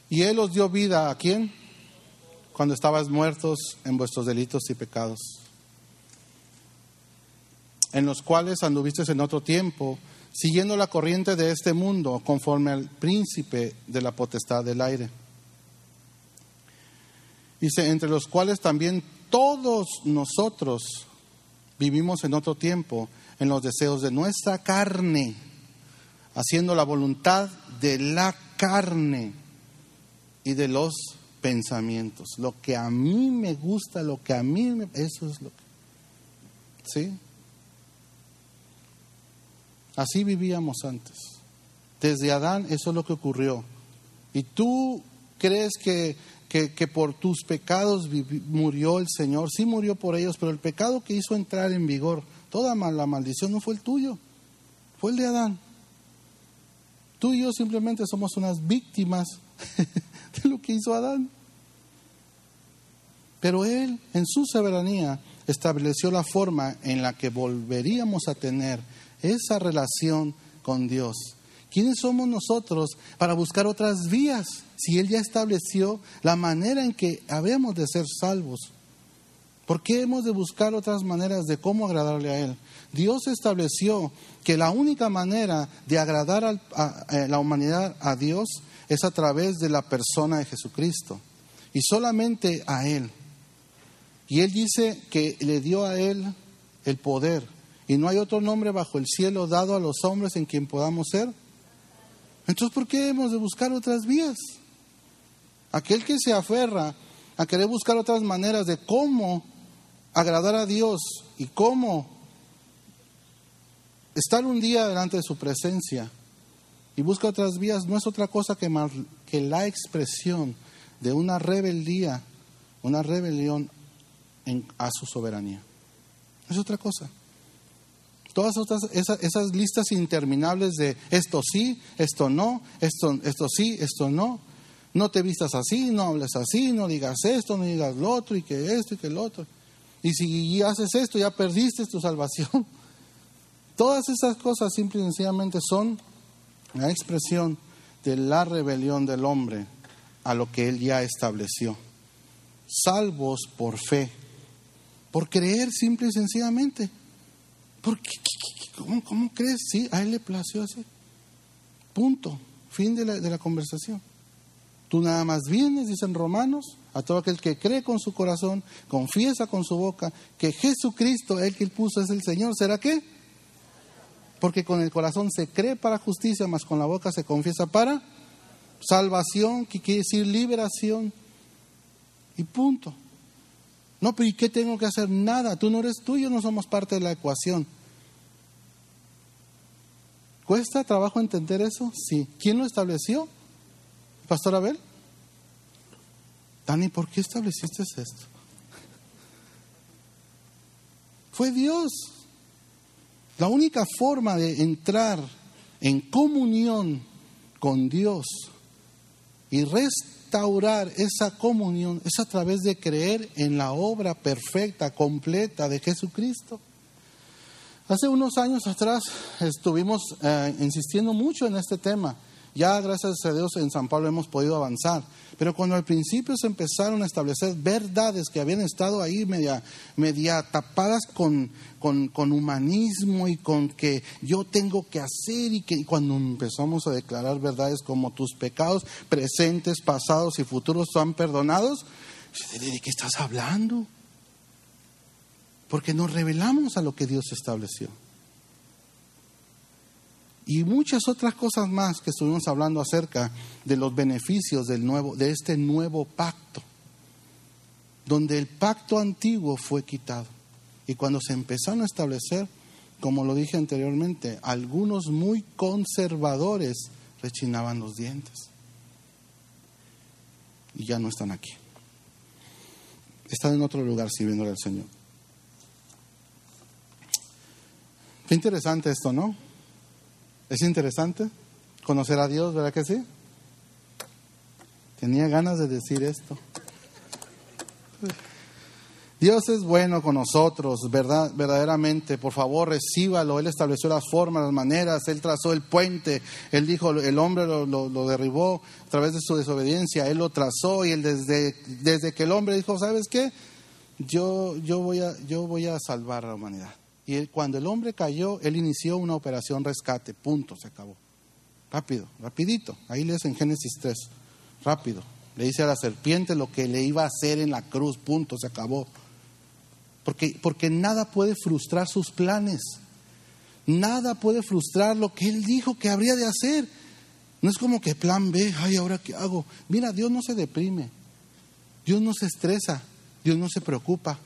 Y Él os dio vida a quién? Cuando estabas muertos en vuestros delitos y pecados, en los cuales anduviste en otro tiempo, siguiendo la corriente de este mundo, conforme al príncipe de la potestad del aire. Dice, entre los cuales también todos nosotros vivimos en otro tiempo, en los deseos de nuestra carne, haciendo la voluntad de la carne y de los pensamientos. Lo que a mí me gusta, lo que a mí me... Eso es lo que... ¿Sí? Así vivíamos antes. Desde Adán eso es lo que ocurrió. Y tú crees que, que, por tus pecados murió el Señor. Sí murió por ellos, pero el pecado que hizo entrar en vigor, toda la maldición no fue el tuyo, fue el de Adán. Tú y yo simplemente somos unas víctimas de lo que hizo Adán. Pero Él, en su soberanía, estableció la forma en la que volveríamos a tener esa relación con Dios. ¿Quiénes somos nosotros para buscar otras vías si Él ya estableció la manera en que habemos de ser salvos? ¿Por qué hemos de buscar otras maneras de cómo agradarle a Él? Dios estableció que la única manera de agradar a, la humanidad a Dios es a través de la persona de Jesucristo y solamente a Él. Y Él dice que le dio a Él el poder y no hay otro nombre bajo el cielo dado a los hombres en quien podamos ser. Entonces, ¿por qué hemos de buscar otras vías? Aquel que se aferra a querer buscar otras maneras de cómo agradar a Dios y cómo estar un día delante de su presencia, y busca otras vías no es otra cosa que, que la expresión de una rebeldía, una rebelión a su soberanía. Es otra cosa. Todas esas, listas interminables de esto sí, esto no, esto, esto sí, esto no. No te vistas así, no hables así, no digas esto, no digas lo otro, y que esto y que lo otro. Y si haces esto, ya perdiste tu salvación. Todas esas cosas simple y sencillamente son la expresión de la rebelión del hombre a lo que él ya estableció. Salvos por fe, por creer simple y sencillamente. ¿Por qué? ¿Cómo, crees? Sí, a él le plació así. Punto. Fin de la, de la conversación. Tú nada más vienes, dicen Romanos, a todo aquel que cree con su corazón, confiesa con su boca que Jesucristo, el que puso, es el Señor. ¿Será qué? Porque con el corazón se cree para justicia, más con la boca se confiesa para salvación, que quiere decir liberación. Y punto. No, pero ¿y qué tengo que hacer? Nada. Tú no eres tú y yo no somos parte de la ecuación. ¿Cuesta trabajo entender eso? Sí. ¿Quién lo estableció? ¿Pastor Abel? Dani, ¿por qué estableciste esto? Fue Dios. La única forma de entrar en comunión con Dios y restaurar esa comunión es a través de creer en la obra perfecta, completa de Jesucristo. Hace unos años atrás estuvimos eh, insistiendo mucho en este tema ya gracias a Dios en San Pablo hemos podido avanzar. Pero cuando al principio se empezaron a establecer verdades que habían estado ahí media, media tapadas con, con, humanismo y con que yo tengo que hacer y que cuando empezamos a declarar verdades como tus pecados presentes, pasados y futuros son perdonados, ¿de qué estás hablando? Porque nos revelamos a lo que Dios estableció y muchas otras cosas más que estuvimos hablando acerca de los beneficios del nuevo, de este nuevo pacto, donde el pacto antiguo fue quitado. Y cuando se empezaron a establecer, como lo dije anteriormente, algunos muy conservadores rechinaban los dientes. Y ya no están aquí. Están en otro lugar sirviéndole al Señor. Qué interesante esto, ¿no? Es interesante conocer a Dios, ¿verdad que sí? Tenía ganas de decir esto. Dios es bueno con nosotros, verdad, verdaderamente. Por favor, recíbalo. Él estableció las formas, las maneras. Él trazó el puente. Él dijo, el hombre lo, derribó a través de su desobediencia. Él lo trazó y él desde, desde que el hombre dijo, ¿sabes qué? Yo, yo, voy a, yo voy a salvar a la humanidad. Y cuando el hombre cayó, él inició una operación rescate. Punto, se acabó. Rápido, rapidito. Ahí lees en Génesis 3. Rápido. Le dice a la serpiente lo que le iba a hacer en la cruz. Punto, se acabó. Porque, porque nada puede frustrar sus planes. Nada puede frustrar lo que él dijo que habría de hacer. No es como que plan B, ay, ahora qué hago. Mira, Dios no se deprime. Dios no se estresa. Dios no se preocupa.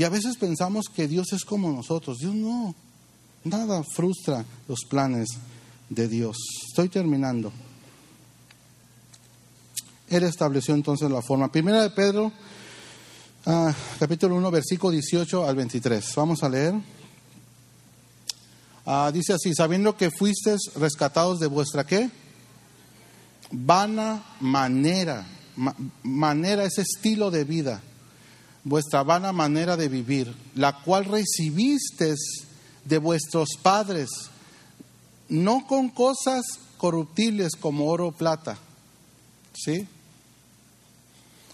Y a veces pensamos que Dios es como nosotros. Dios no. Nada frustra los planes de Dios. Estoy terminando. Él estableció entonces la forma. Primera de Pedro, ah, capítulo 1, versículo 18 al 23. Vamos a leer. Ah, dice así, sabiendo que fuisteis rescatados de vuestra qué? Vana manera, manera, ese estilo de vida vuestra vana manera de vivir, la cual recibisteis de vuestros padres, no con cosas corruptibles como oro o plata, ¿sí?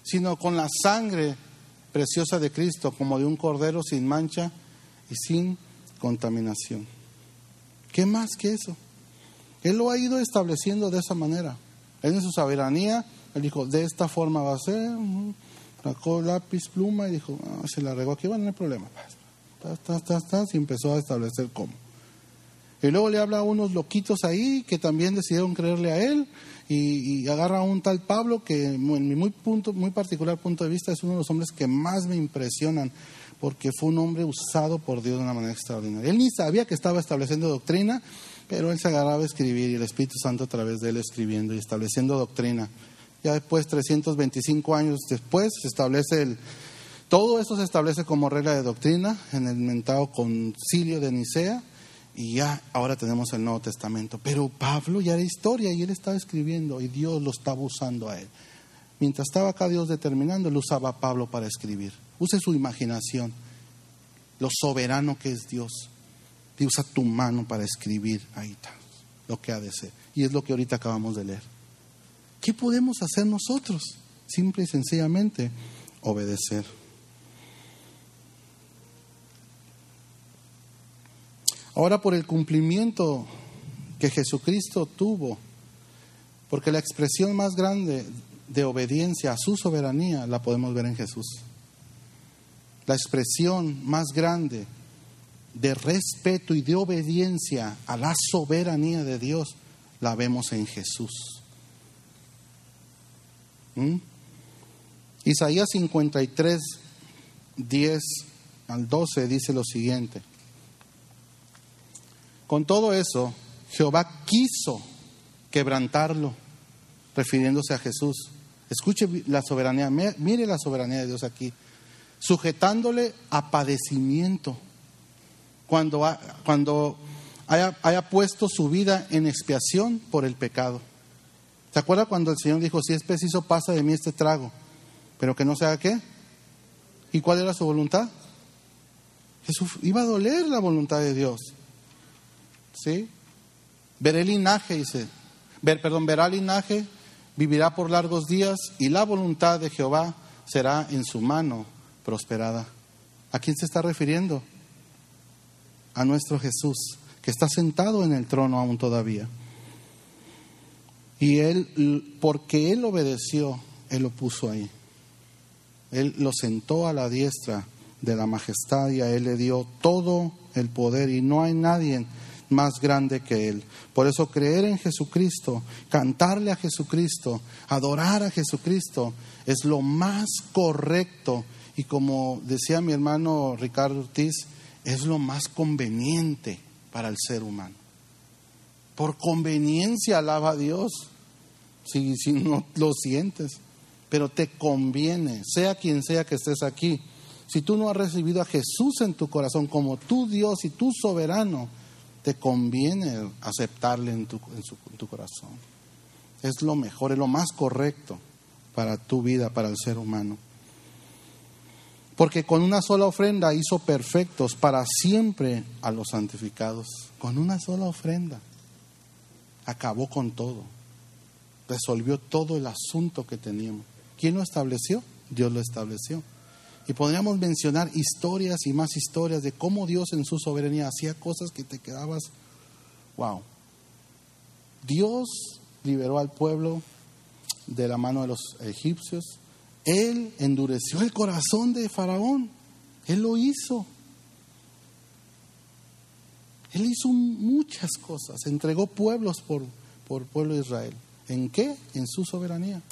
sino con la sangre preciosa de Cristo, como de un cordero sin mancha y sin contaminación. ¿Qué más que eso? Él lo ha ido estableciendo de esa manera. Él en su soberanía, él dijo, de esta forma va a ser, sacó lápiz, pluma y dijo, ah, se la regó aquí, bueno, no hay problema. y empezó a establecer cómo. Y luego le habla a unos loquitos ahí que también decidieron creerle a él y, agarra a un tal Pablo que en mi muy, punto, muy particular punto de vista es uno de los hombres que más me impresionan porque fue un hombre usado por Dios de una manera extraordinaria. Él ni sabía que estaba estableciendo doctrina, pero él se agarraba a escribir y el Espíritu Santo a través de él escribiendo y estableciendo doctrina. Ya después, 325 años después, se establece el... Todo eso se establece como regla de doctrina en el mentado concilio de Nicea y ya ahora tenemos el Nuevo Testamento. Pero Pablo ya era historia y él estaba escribiendo y Dios lo estaba usando a él. Mientras estaba acá Dios determinando, él usaba a Pablo para escribir. Use su imaginación, lo soberano que es Dios. Y usa tu mano para escribir ahí está, lo que ha de ser. Y es lo que ahorita acabamos de leer. ¿Qué podemos hacer nosotros? Simple y sencillamente obedecer. Ahora por el cumplimiento que Jesucristo tuvo Porque la expresión más grande de obediencia a su soberanía la podemos ver en Jesús. La expresión más grande de respeto y de obediencia a la soberanía de Dios la vemos en Jesús. ¿Mm? Isaías 53, 10 al 12 dice lo siguiente. Con todo eso, Jehová quiso quebrantarlo, refiriéndose a Jesús. Escuche la soberanía, mire la soberanía de Dios aquí, sujetándole a padecimiento cuando, cuando haya, haya puesto su vida en expiación por el pecado. ¿Se acuerda cuando el Señor dijo, si es preciso, pasa de mí este trago, pero que no se haga qué? ¿Y cuál era su voluntad? Jesús iba a doler la voluntad de Dios. ¿Sí? Veré linaje, dice. Ver, perdón, verá linaje, vivirá por largos días y la voluntad de Jehová será en su mano prosperada. ¿A quién se está refiriendo? A nuestro Jesús que está sentado en el trono aún todavía. Y él, porque él obedeció, él lo puso ahí. Él lo sentó a la diestra de la majestad y a él le dio todo el poder y no hay nadie más grande que él. Por eso creer en Jesucristo, cantarle a Jesucristo, adorar a Jesucristo es lo más correcto y como decía mi hermano Ricardo Ortiz, es lo más conveniente para el ser humano. Por conveniencia alaba a Dios, si, si no lo sientes, pero te conviene, sea quien sea que estés aquí. Si tú no has recibido a Jesús en tu corazón como tu Dios y tu soberano, te conviene aceptarle en tu, en tu corazón. Es lo mejor, es lo más correcto para tu vida, para el ser humano porque con una sola ofrenda hizo perfectos para siempre a los santificados. Con una sola ofrenda. Acabó con todo. Resolvió todo el asunto que teníamos. ¿Quién lo estableció? Dios lo estableció. Y podríamos mencionar historias y más historias de cómo Dios en su soberanía hacía cosas que te quedabas, wow. Dios liberó al pueblo de la mano de los egipcios, él endureció el corazón de Faraón. Él lo hizo. Él hizo muchas cosas. Entregó pueblos por, por pueblo de Israel. ¿En qué? En su soberanía.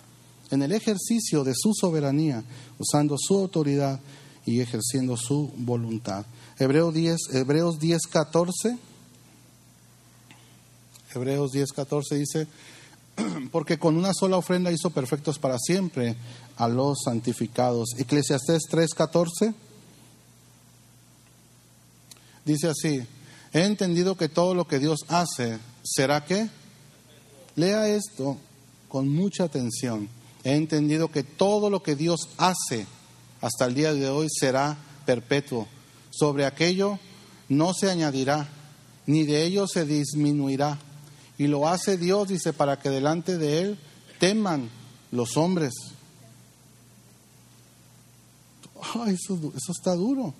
En el ejercicio de su soberanía, usando su autoridad y ejerciendo su voluntad. Hebreos 10, Hebreos 10 14. Hebreos 10, 14 dice, porque con una sola ofrenda hizo perfectos para siempre a los santificados. Eclesiastés 3:14 dice así, he entendido que todo lo que Dios hace será que, lea esto con mucha atención, he entendido que todo lo que Dios hace hasta el día de hoy será perpetuo, sobre aquello no se añadirá, ni de ello se disminuirá. Y lo hace Dios, dice, para que delante de Él teman los hombres eso, eso está duro,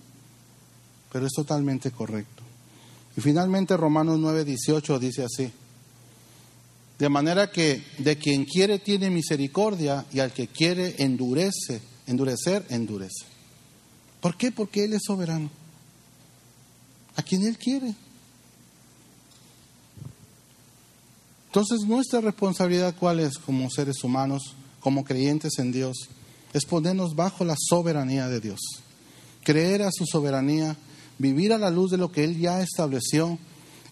pero es totalmente correcto. Y finalmente Romanos 9, 18 dice así. De manera que de quien quiere tiene misericordia y al que quiere endurece, endurecer, endurece. ¿Por qué? Porque Él es soberano. A quien Él quiere. Entonces nuestra responsabilidad cuál es como seres humanos, como creyentes en Dios, es ponernos bajo la soberanía de Dios. Creer a su soberanía, vivir a la luz de lo que Él ya estableció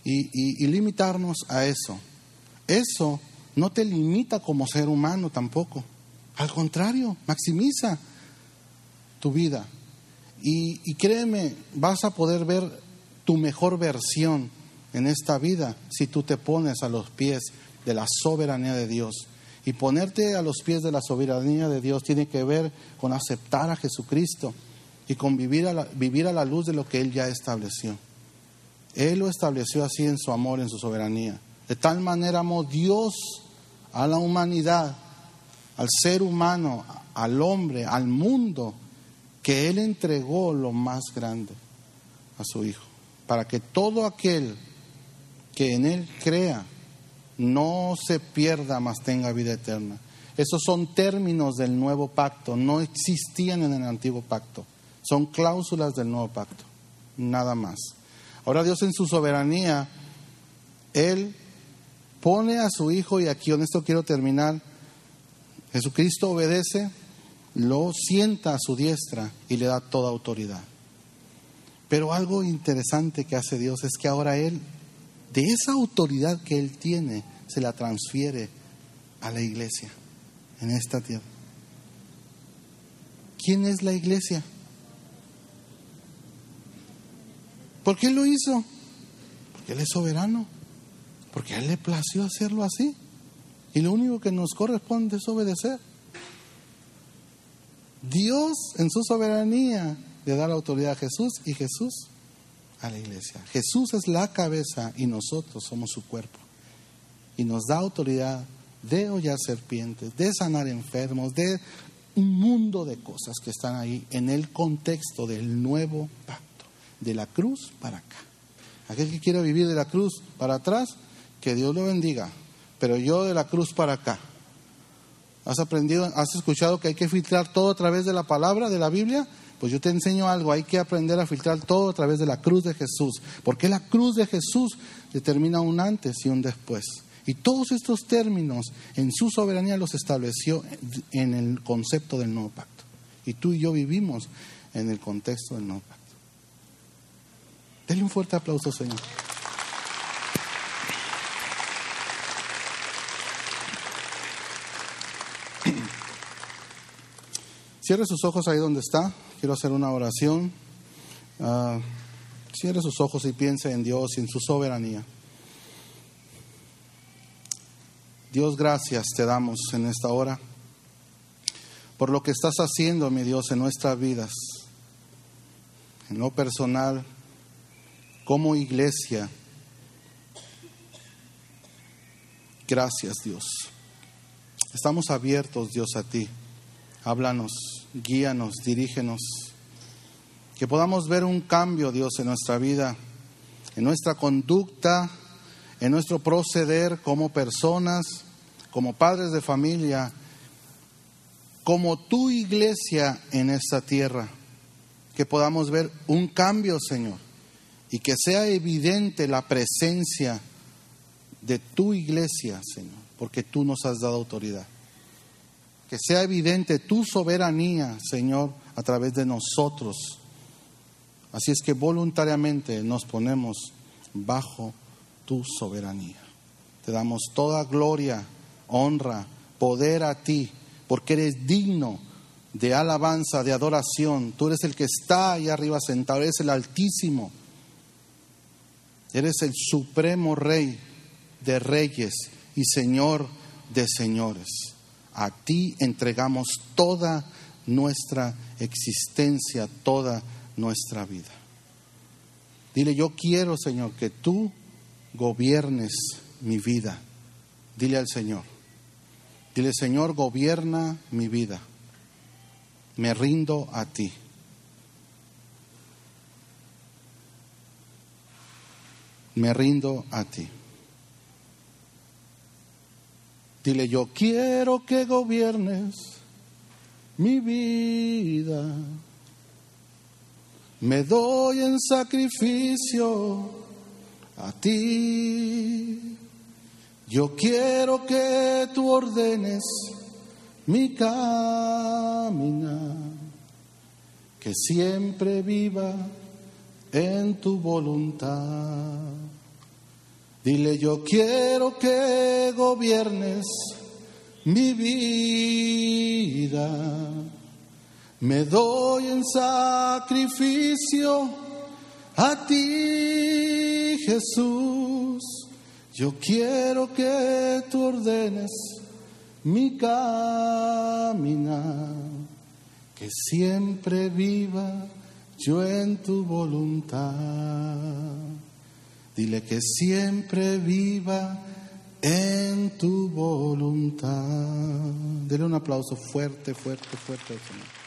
y, limitarnos a eso. Eso no te limita como ser humano tampoco. Al contrario, maximiza tu vida. Y, créeme, vas a poder ver tu mejor versión en esta vida si tú te pones a los pies de la soberanía de Dios y ponerte a los pies de la soberanía de Dios tiene que ver con aceptar a Jesucristo y con vivir a la, vivir a la luz de lo que Él ya estableció. Él lo estableció así en su amor, en su soberanía. De tal manera amó Dios a la humanidad, al ser humano, al hombre, al mundo, que Él entregó lo más grande a su Hijo, para que todo aquel que en Él crea no se pierda, mas tenga vida eterna. Esos son términos del nuevo pacto, no existían en el antiguo pacto. Son cláusulas del nuevo pacto, nada más. Ahora Dios en su soberanía, Él pone a su Hijo, y aquí con esto quiero terminar, Jesucristo obedece, lo sienta a su diestra y le da toda autoridad. Pero algo interesante que hace Dios es que ahora Él, de esa autoridad que Él tiene, se la transfiere a la iglesia en esta tierra. ¿Quién es la iglesia? ¿Por qué lo hizo? Porque Él es soberano, porque a Él le plació hacerlo así. Y lo único que nos corresponde es obedecer. Dios en su soberanía le da la autoridad a Jesús y Jesús a la iglesia. Jesús es la cabeza y nosotros somos su cuerpo. Y nos da autoridad de hollar serpientes, de sanar enfermos, de un mundo de cosas que están ahí en el contexto del nuevo pacto, de la cruz para acá. Aquel que quiera vivir de la cruz para atrás, que Dios lo bendiga, pero yo de la cruz para acá. ¿Has aprendido, has escuchado que hay que filtrar todo a través de la palabra, de la Biblia? Pues yo te enseño algo, hay que aprender a filtrar todo a través de la cruz de Jesús, porque la cruz de Jesús determina un antes y un después. Y todos estos términos en su soberanía los estableció en el concepto del nuevo pacto. Y tú y yo vivimos en el contexto del nuevo pacto. Denle un fuerte aplauso, Señor. Cierre sus ojos ahí donde está. Quiero hacer una oración. Ah, cierre sus ojos y piense en Dios y en su soberanía. Dios, gracias te damos en esta hora por lo que estás haciendo, mi Dios, en nuestras vidas, en lo personal, como iglesia. Gracias, Dios. Estamos abiertos, Dios, a ti. Háblanos, guíanos, dirígenos. Que podamos ver un cambio, Dios, en nuestra vida, en nuestra conducta, en nuestro proceder como personas, como padres de familia, como tu iglesia en esta tierra. Que podamos ver un cambio, Señor, y que sea evidente la presencia de tu iglesia, Señor, porque tú nos has dado autoridad. Que sea evidente tu soberanía, Señor, a través de nosotros. Así es que voluntariamente nos ponemos bajo tu soberanía. Te damos toda gloria, honra, poder a ti, porque eres digno de alabanza, de adoración. Tú eres el que está ahí arriba sentado, eres el Altísimo. Eres el supremo Rey de reyes y Señor de señores. A ti entregamos toda nuestra existencia, toda nuestra vida. Dile, yo quiero, Señor, que tú gobiernes mi vida. Dile al Señor. Dile, Señor, gobierna mi vida. Me rindo a ti. Me rindo a ti. Dile, yo quiero que gobiernes mi vida. Me doy en sacrificio a ti. Yo quiero que tú ordenes mi camina, que siempre viva en tu voluntad. Dile, yo quiero que gobiernes mi vida. Me doy en sacrificio a ti, Jesús. Yo quiero que tú ordenes mi caminar, que siempre viva yo en tu voluntad. Dile que siempre viva en tu voluntad. Dile un aplauso fuerte, fuerte, fuerte Señor.